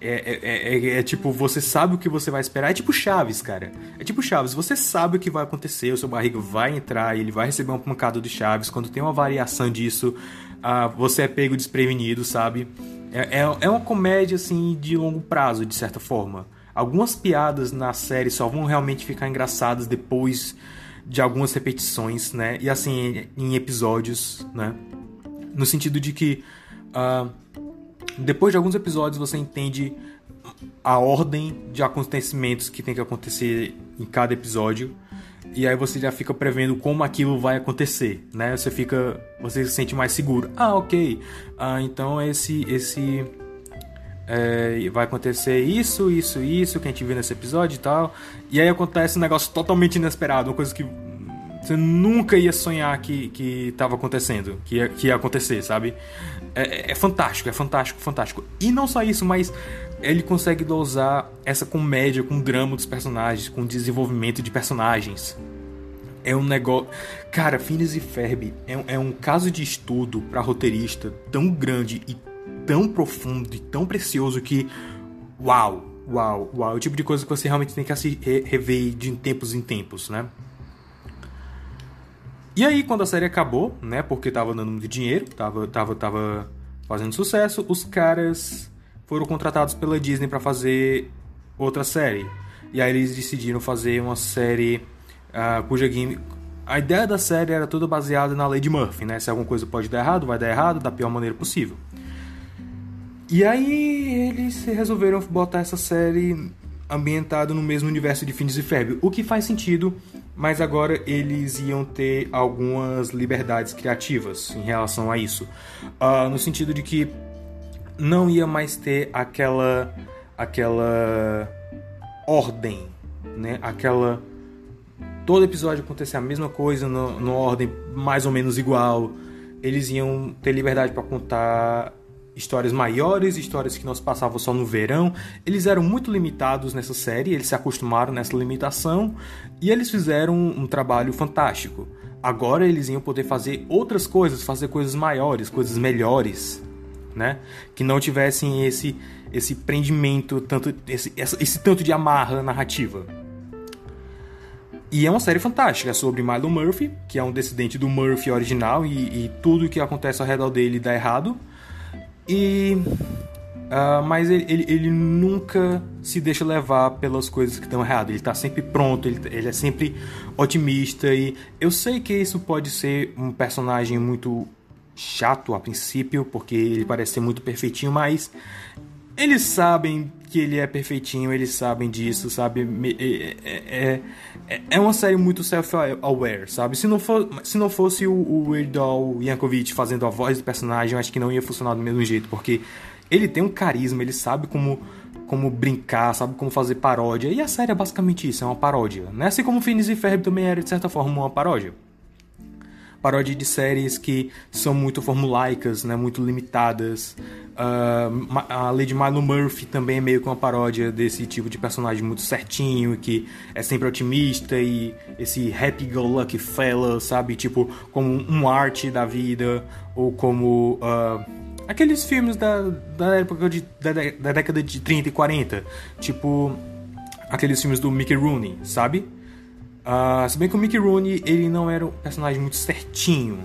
É, é, é, é, tipo, você sabe o que você vai esperar. É tipo Chaves, cara. É tipo Chaves. Você sabe o que vai acontecer, o seu barriga vai entrar, ele vai receber uma pancada de Chaves. Quando tem uma variação disso, uh, você é pego desprevenido, sabe? É, é, é uma comédia, assim, de longo prazo, de certa forma. Algumas piadas na série só vão realmente ficar engraçadas depois de algumas repetições, né? E assim, em episódios, né? No sentido de que uh, depois de alguns episódios você entende a ordem de acontecimentos que tem que acontecer em cada episódio e aí você já fica prevendo como aquilo vai acontecer, né? Você fica, você se sente mais seguro. Ah, ok. Ah, então esse esse é, vai acontecer isso, isso, isso que a gente viu nesse episódio e tal. E aí acontece um negócio totalmente inesperado, uma coisa que você nunca ia sonhar que, que tava acontecendo, que ia, que ia acontecer, sabe? É, é, fantástico, é fantástico, fantástico. E não só isso, mas ele consegue dosar essa comédia com o drama dos personagens, com o desenvolvimento de personagens. É um negócio. Cara, Phineas e Ferb é, é um caso de estudo para roteirista tão grande e tão profundo e tão precioso que. Uau! Uau, uau, é o tipo de coisa que você realmente tem que rever de tempos em tempos, né? E aí, quando a série acabou, né, porque tava dando muito dinheiro, tava, tava, tava fazendo sucesso, os caras foram contratados pela Disney para fazer outra série. E aí eles decidiram fazer uma série uh, cuja game. A ideia da série era toda baseada na lei de Murphy, né? Se alguma coisa pode dar errado, vai dar errado da pior maneira possível. E aí eles resolveram botar essa série ambientada no mesmo universo de Phineas e Ferb, o que faz sentido mas agora eles iam ter algumas liberdades criativas em relação a isso. Uh, no sentido de que não ia mais ter aquela aquela ordem, né? Aquela todo episódio acontecer a mesma coisa no ordem mais ou menos igual. Eles iam ter liberdade para contar histórias maiores, histórias que não se passavam só no verão. Eles eram muito limitados nessa série, eles se acostumaram nessa limitação e eles fizeram um, trabalho fantástico. Agora eles iam poder fazer outras coisas, fazer coisas maiores, coisas melhores, né? Que não tivessem esse esse prendimento, tanto esse, esse tanto de amarra narrativa. E é uma série fantástica, é sobre Milo Murphy, que é um descendente do Murphy original e, e tudo o que acontece ao redor dele dá errado. E. Uh, mas ele, ele, ele, nunca se deixa levar pelas coisas que estão erradas. Ele está sempre pronto, ele, ele é sempre otimista. E eu sei que isso pode ser um personagem muito chato a princípio, porque ele parece ser muito perfeitinho, mas eles sabem que ele é perfeitinho, eles sabem disso, sabe? É, é, é, é uma série muito self-aware, sabe? Se não, for, se não fosse o, o Weird Al Yankovic fazendo a voz do personagem, eu acho que não ia funcionar do mesmo jeito, porque ele tem um carisma, ele sabe como como brincar, sabe como fazer paródia. E a série é basicamente isso, é uma paródia. Né? Assim como Phineas e Ferb também era, de certa forma, uma paródia paródia de séries que são muito formulaicas, né, muito limitadas. Uh, a Lady Milo Murphy também é meio que uma paródia desse tipo de personagem muito certinho, que é sempre otimista e esse happy-go-lucky fella, sabe? Tipo, como um arte da vida, ou como. Uh, aqueles filmes da, da época de, da, da década de 30 e 40, tipo aqueles filmes do Mickey Rooney, sabe? Uh, se bem que o Mickey Rooney ele não era um personagem muito certinho,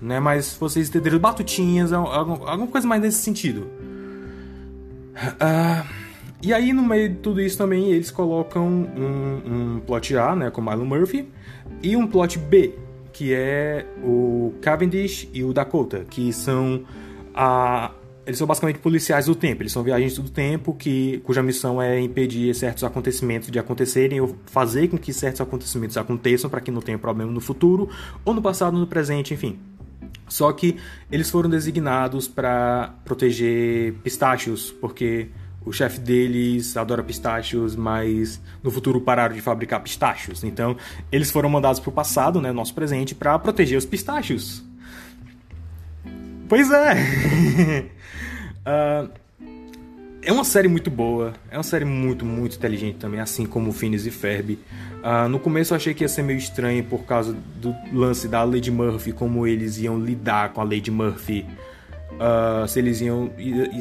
né? Mas vocês entenderam, batutinhas, alguma, alguma coisa mais nesse sentido. Uh, e aí no meio de tudo isso também eles colocam um, um plot A, né, com Milo Murphy, e um plot B, que é o Cavendish e o Dakota, que são a eles são basicamente policiais do tempo, eles são viajantes do tempo que, cuja missão é impedir certos acontecimentos de acontecerem ou fazer com que certos acontecimentos aconteçam para que não tenha problema no futuro, ou no passado, no presente, enfim. Só que eles foram designados para proteger pistácios, porque o chefe deles adora pistácios, mas no futuro pararam de fabricar pistácios. Então, eles foram mandados para o passado, né, nosso presente, para proteger os pistácios. Pois é! uh, é uma série muito boa, é uma série muito, muito inteligente também, assim como Phineas e Ferb. Uh, no começo eu achei que ia ser meio estranho por causa do lance da Lady Murphy, como eles iam lidar com a Lady Murphy. Uh, se eles iam.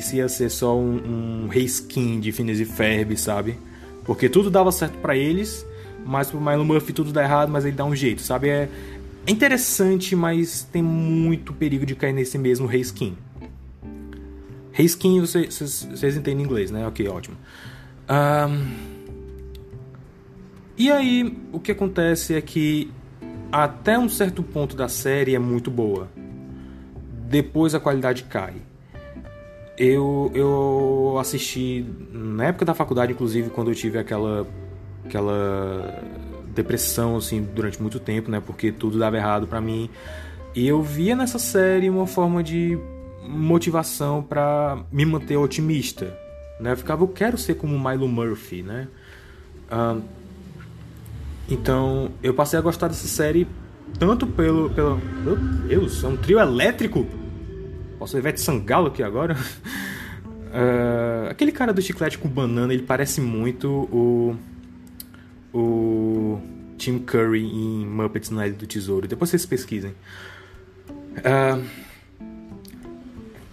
se ia ser só um, um reskin de Phineas e Ferb, sabe? Porque tudo dava certo para eles, mas pro Milo Murphy tudo dá errado, mas ele dá um jeito, sabe? É, é interessante, mas tem muito perigo de cair nesse mesmo reskin. Vocês, vocês entendem inglês, né? Ok, ótimo. Um, e aí, o que acontece é que até um certo ponto da série é muito boa. Depois a qualidade cai. Eu, eu assisti na época da faculdade, inclusive, quando eu tive aquela aquela depressão assim durante muito tempo, né? Porque tudo dava errado para mim. E eu via nessa série uma forma de motivação para me manter otimista. Né? Eu ficava, eu quero ser como Milo Murphy, né? Então, eu passei a gostar dessa série tanto pelo, pelo... Meu Deus, é um trio elétrico? Posso ver Ivete Sangalo aqui agora? uh, aquele cara do chiclete com banana, ele parece muito o... O... Tim Curry em Muppets na Ilha do Tesouro. Depois vocês pesquisem. Uh,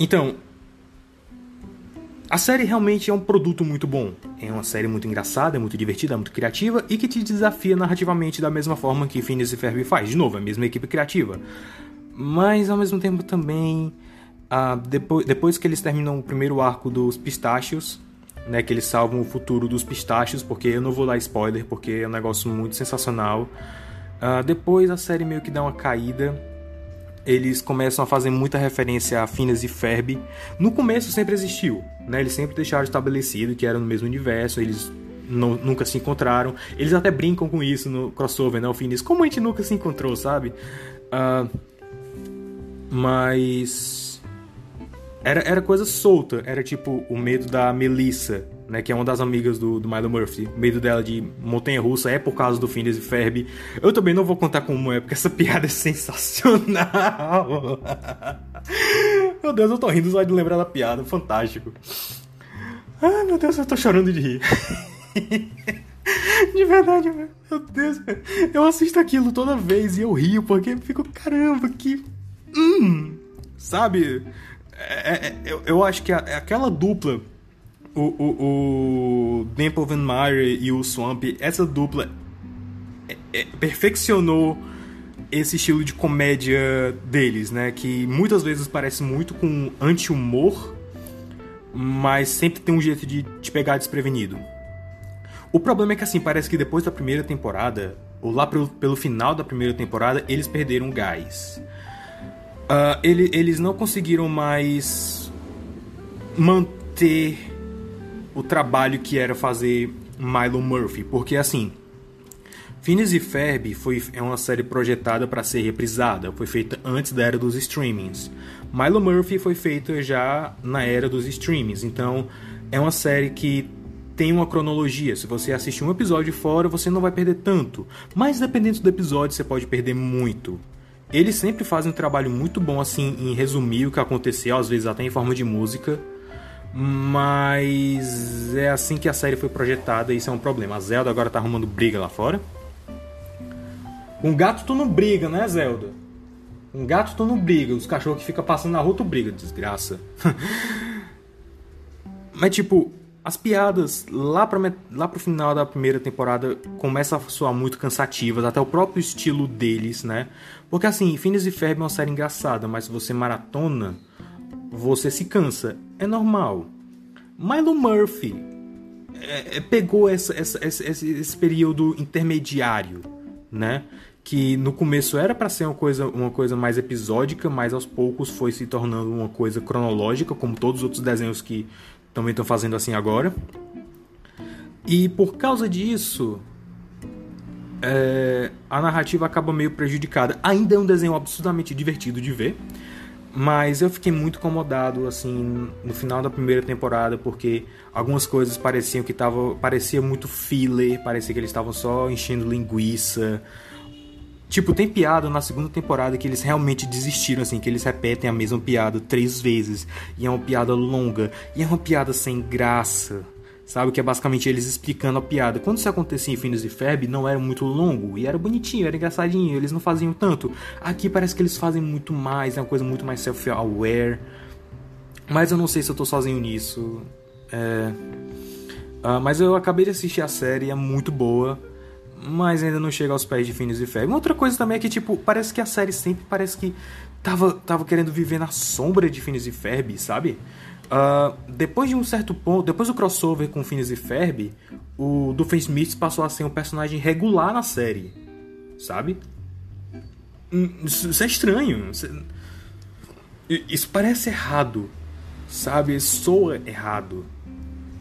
então, a série realmente é um produto muito bom. É uma série muito engraçada, muito divertida, muito criativa e que te desafia narrativamente da mesma forma que Phineas e Ferb faz. De novo, a mesma equipe criativa. Mas ao mesmo tempo também, ah, depois, depois que eles terminam o primeiro arco dos pistáchios, né, que eles salvam o futuro dos pistáchios, porque eu não vou dar spoiler, porque é um negócio muito sensacional. Ah, depois a série meio que dá uma caída eles começam a fazer muita referência a Phineas e Ferb. No começo sempre existiu, né? Eles sempre deixaram estabelecido que era no mesmo universo, eles não, nunca se encontraram. Eles até brincam com isso no crossover, né? O Phineas, como a gente nunca se encontrou, sabe? Uh, mas era, era coisa solta, era tipo o medo da Melissa né, que é uma das amigas do, do Milo Murphy. O medo dela de montanha-russa é por causa do Phineas e Ferb. Eu também não vou contar como é, porque essa piada é sensacional. meu Deus, eu tô rindo só de lembrar da piada, fantástico. Ai, meu Deus, eu tô chorando de rir. De verdade, meu Deus. Eu assisto aquilo toda vez e eu rio, porque fico, caramba, que. Hum, sabe? É, é, eu, eu acho que a, aquela dupla o, o, o Dimple Van Meyer e o Swamp, essa dupla é, é, perfeccionou esse estilo de comédia deles, né? Que muitas vezes parece muito com anti-humor, mas sempre tem um jeito de te pegar desprevenido. O problema é que, assim, parece que depois da primeira temporada, ou lá pelo, pelo final da primeira temporada, eles perderam gás. Uh, ele, eles não conseguiram mais manter o trabalho que era fazer Milo Murphy, porque assim, Phineas e Ferb foi, é uma série projetada para ser reprisada, foi feita antes da era dos streamings. Milo Murphy foi feita já na era dos streamings, então é uma série que tem uma cronologia. Se você assistir um episódio fora, você não vai perder tanto, mas dependendo do episódio, você pode perder muito. Eles sempre fazem um trabalho muito bom assim em resumir o que aconteceu, às vezes até em forma de música. Mas é assim que a série foi projetada e isso é um problema. A Zelda agora tá arrumando briga lá fora. Um gato tu não briga, né, Zelda? Um gato tu não briga. Os cachorros que ficam passando na rua tu briga, desgraça. Mas tipo, as piadas lá, pra, lá pro final da primeira temporada começam a soar muito cansativas, até o próprio estilo deles, né? Porque assim, Phineas e Ferb é uma série engraçada, mas se você maratona, você se cansa. É normal. Milo Murphy é, é, pegou essa, essa, esse, esse período intermediário, né? Que no começo era para ser uma coisa, uma coisa mais episódica, mas aos poucos foi se tornando uma coisa cronológica, como todos os outros desenhos que também estão fazendo assim agora. E por causa disso, é, a narrativa acaba meio prejudicada. Ainda é um desenho absurdamente divertido de ver. Mas eu fiquei muito incomodado assim no final da primeira temporada porque algumas coisas pareciam que tava parecia muito filler, parecia que eles estavam só enchendo linguiça. Tipo, tem piada na segunda temporada que eles realmente desistiram, assim, que eles repetem a mesma piada três vezes. E é uma piada longa. E é uma piada sem graça. Sabe? Que é basicamente eles explicando a piada. Quando isso acontecia em Phineas e Ferb, não era muito longo. E era bonitinho, era engraçadinho. Eles não faziam tanto. Aqui parece que eles fazem muito mais. É uma coisa muito mais self-aware. Mas eu não sei se eu tô sozinho nisso. É... Uh, mas eu acabei de assistir a série, é muito boa. Mas ainda não chega aos pés de Phineas e Ferb. Uma outra coisa também é que, tipo, parece que a série sempre parece que tava, tava querendo viver na sombra de Phineas e Ferb, sabe? Uh, depois de um certo ponto, depois do crossover com Phineas e Ferb, o Smith passou a ser um personagem regular na série, sabe? Hum, isso é estranho. Isso parece errado, sabe? Soa errado.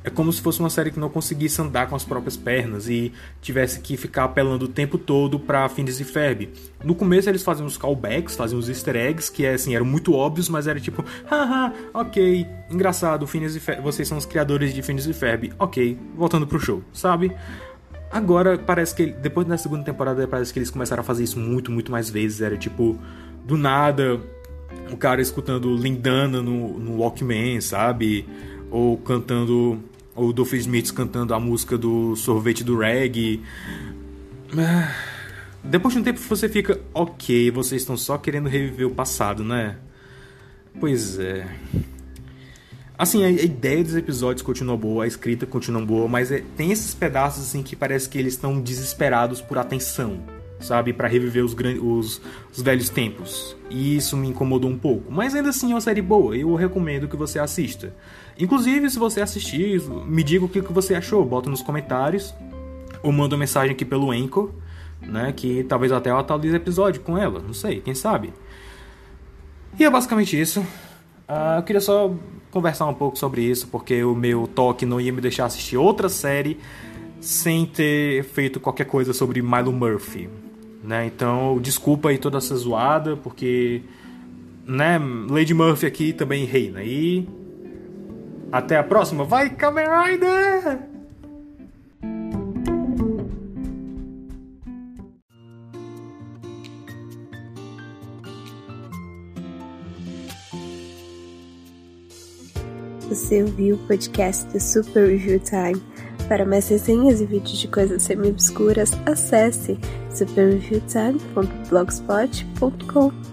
É como se fosse uma série que não conseguisse andar com as próprias pernas e tivesse que ficar apelando o tempo todo pra Phineas e Ferb. No começo eles faziam os callbacks, faziam os easter eggs, que assim, eram muito óbvios, mas era tipo, haha, ok, engraçado, Phineas e Ferb, vocês são os criadores de Phineas e Ferb, ok, voltando pro show, sabe? Agora parece que, depois da segunda temporada, parece que eles começaram a fazer isso muito, muito mais vezes. Era tipo, do nada, o cara escutando Lindana no, no Walkman, sabe? Ou cantando o Duffy Smith cantando a música do sorvete do reggae. Ah, depois de um tempo você fica, ok, vocês estão só querendo reviver o passado, né? Pois é. Assim, a ideia dos episódios continua boa, a escrita continua boa, mas é, tem esses pedaços assim que parece que eles estão desesperados por atenção, sabe? para reviver os, os, os, velhos tempos. E isso me incomodou um pouco. Mas ainda assim é uma série boa, eu recomendo que você assista. Inclusive, se você assistir, me diga o que você achou, bota nos comentários ou manda uma mensagem aqui pelo Anchor, né, que talvez até eu atualize episódio com ela, não sei, quem sabe. E é basicamente isso. Uh, eu queria só conversar um pouco sobre isso, porque o meu toque não ia me deixar assistir outra série sem ter feito qualquer coisa sobre Milo Murphy. Né? Então, desculpa aí toda essa zoada, porque né, Lady Murphy aqui também reina. E até a próxima. Vai, Kamen Rider! Você ouviu o podcast do Super Review Time. Para mais resenhas e vídeos de coisas semi-obscuras, acesse superreviewtime.blogspot.com.